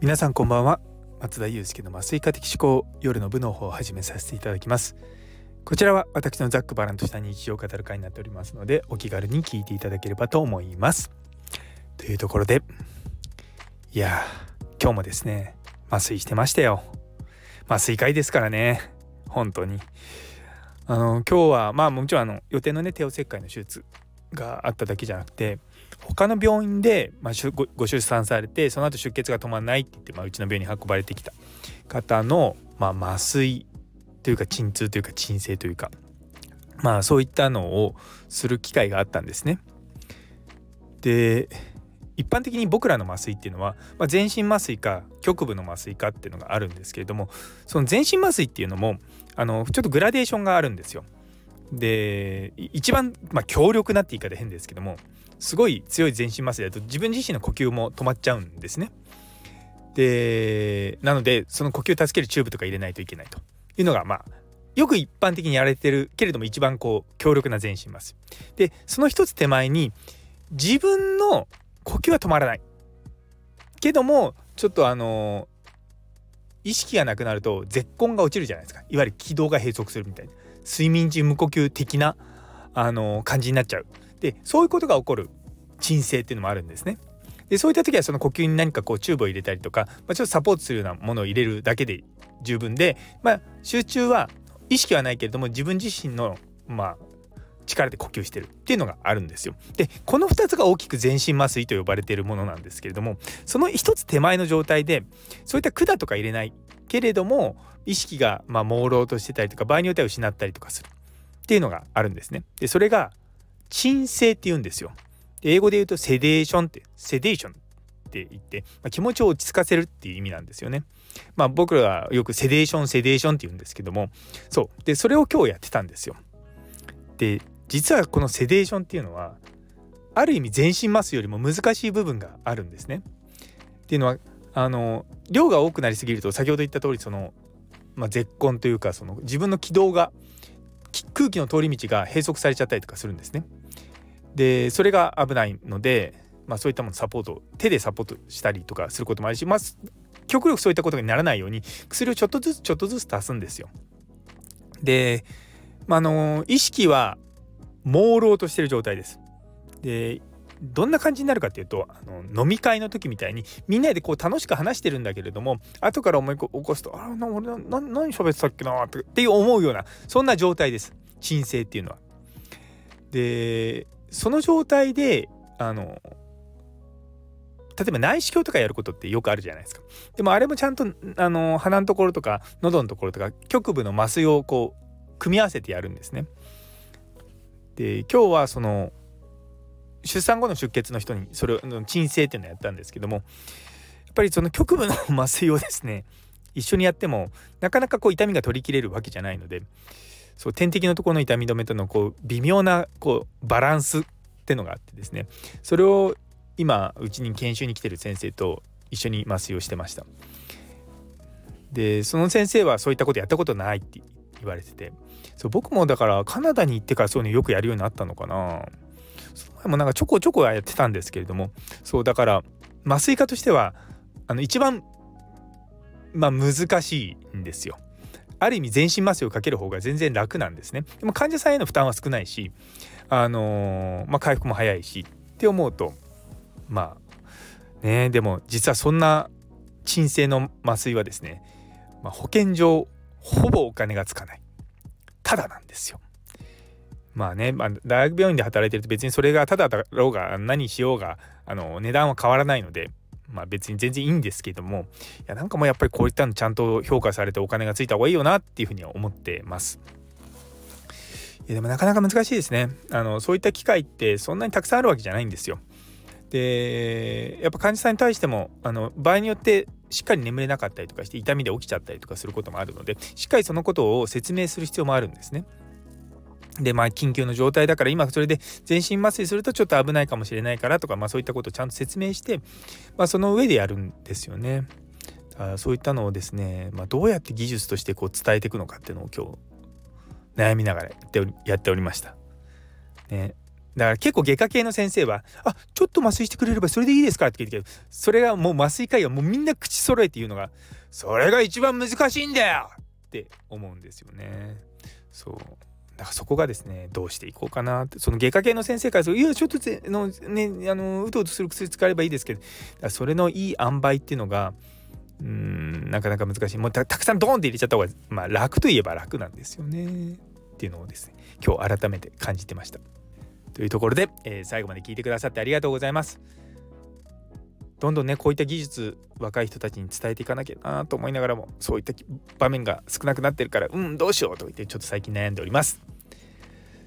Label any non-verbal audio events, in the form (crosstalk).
皆さんこんばんは。松田祐介の麻酔科的思考夜の部の方を始めさせていただきます。こちらは私のざっくばらんとした日常を語る会になっておりますのでお気軽に聞いていただければと思います。というところでいや今日もですね麻酔してましたよ。麻酔会ですからね。本当に。あの今日はまあもちろんあの予定のね帝王切開の手術があっただけじゃなくて他の病院で、まあ、ごご出産されてその後出血が止まらないって言って、まあ、うちの病院に運ばれてきた方の、まあ、麻酔というか鎮痛というか鎮静というかまあそういったのをする機会があったんですね。で一般的に僕らの麻酔っていうのは、まあ、全身麻酔か局部の麻酔かっていうのがあるんですけれどもその全身麻酔っていうのもあのちょっとグラデーションがあるんですよ。で一番、まあ、強力なって言い方変ですけどもすごい強い全身麻酔だと自分自身の呼吸も止まっちゃうんですね。でなのでその呼吸を助けるチューブとか入れないといけないというのがまあよく一般的にやられてるけれども一番こう強力な全身麻酔。でその一つ手前に自分の呼吸は止まらないけどもちょっとあの意識がなくなると絶根が落ちるじゃないですかいわゆる気道が閉塞するみたいな睡眠時無呼吸的なあの感じになっちゃうでそういうことが起こる鎮静っていうのもあるんですね。でそういった時はその呼吸に何かこうチューブを入れたりとか、まあ、ちょっとサポートするようなものを入れるだけで十分で、まあ、集中は意識はないけれども自分自身のまあ力で呼吸してるっていうのがあるんですよ。でこの2つが大きく全身麻酔と呼ばれているものなんですけれどもその1つ手前の状態でそういった管とか入れないけれども意識がまあ朦朧としてたりとか場合によっては失ったりとかするっていうのがあるんですね。でそれが鎮静って言うんですよ。英語で言うとセデーションってセデーションって言って、まあ、気持ちを落ち着かせるっていう意味なんですよね。まあ僕らはよくセデーションセデーションって言うんですけどもそうでそれを今日やってたんですよ。で実はこのセデーションっていうのはある意味全身麻酔よりも難しい部分があるんですね。っていうのはあの量が多くなりすぎると先ほど言った通りその、まあ、絶根というかその自分の軌道が空気の通り道が閉塞されちゃったりとかするんですね。でそれが危ないので、まあ、そういったものサポート手でサポートしたりとかすることもあるし、まあ、極力そういったことにならないように薬をちょっとずつちょっとずつ足すんですよ。で、まあ、あの意識は朦朧としてる状態です。でどんな感じになるかっていうとあの飲み会の時みたいにみんなでこう楽しく話してるんだけれども後から思い起こすと「あれな俺な何喋ってたっけな」って思うようなそんな状態です。鎮静っていうのは。でその状態であの例えば内視鏡とかやることってよくあるじゃないですか。でもあれもちゃんとあの鼻のところとか喉のところとか局部の麻酔をこう組み合わせてやるんですね。で今日はその出産後の出血の人にそれを鎮静っていうのをやったんですけどもやっぱりその局部の麻酔をですね (laughs) 一緒にやってもなかなかこう痛みが取りきれるわけじゃないのでそう点滴のところの痛み止めとのこう微妙なこうバランスってのがあってですねそれを今うちに研修に来てる先生と一緒に麻酔をしてました。でその先生はそういったことやったことないって言われててそう僕もだからカナダに行ってからそういうのよくやるようになったのかな。その前もなんかちょこちょこはやってたんですけれどもそうだから麻酔科としてはあの一番まあ難しいんですよある意味全身麻酔をかける方が全然楽なんですね。でも患者さんへの負担は少ないし、あのー、まあ、回復も早いしって思うとまあねでも実はそんな鎮静の麻酔はですね、まあ、保険上ほぼお金がつかないただなんですよ。まあね、まあ、大学病院で働いてると別にそれがただだろうが何しようがあの値段は変わらないのでまあ別に全然いいんですけどもいやなんかもうやっぱりこういったのちゃんと評価されてお金がついた方がいいよなっていうふうには思ってます。いやでもなかなか難しいですねあのそういった機会ってそんなにたくさんあるわけじゃないんですよ。でやっぱ患者さんに対してもあの場合によってしっかり眠れなかったりとかして痛みで起きちゃったりとかすることもあるのでしっかりそのことを説明する必要もあるんですね。でまあ緊急の状態だから今それで全身麻酔するとちょっと危ないかもしれないからとか、まあ、そういったことをちゃんと説明して、まあ、その上でやるんですよね。あそういったのをですね、まあ、どうやって技術としてこう伝えていくのかっていうのを今日悩みながらやっておりました。ね、だから結構外科系の先生は「あちょっと麻酔してくれればそれでいいですか?」って聞いてけどそれがもう麻酔科医はもうみんな口揃えて言うのが「それが一番難しいんだよ!」って思うんですよね。そうだからそこがですねどうしていこうかなってその外科系の先生からすると「いやちょっとのねあのうとうとする薬使えばいいですけどそれのいい塩梅っていうのがうんなかなか難しいもうたくさんドーンって入れちゃった方がまあ楽といえば楽なんですよねっていうのをですね今日改めて感じてました。というところで、えー、最後まで聞いてくださってありがとうございます。どんどんねこういった技術若い人たちに伝えていかなきゃなと思いながらもそういった場面が少なくなってるからうんどうしようと言ってちょっと最近悩んでおります。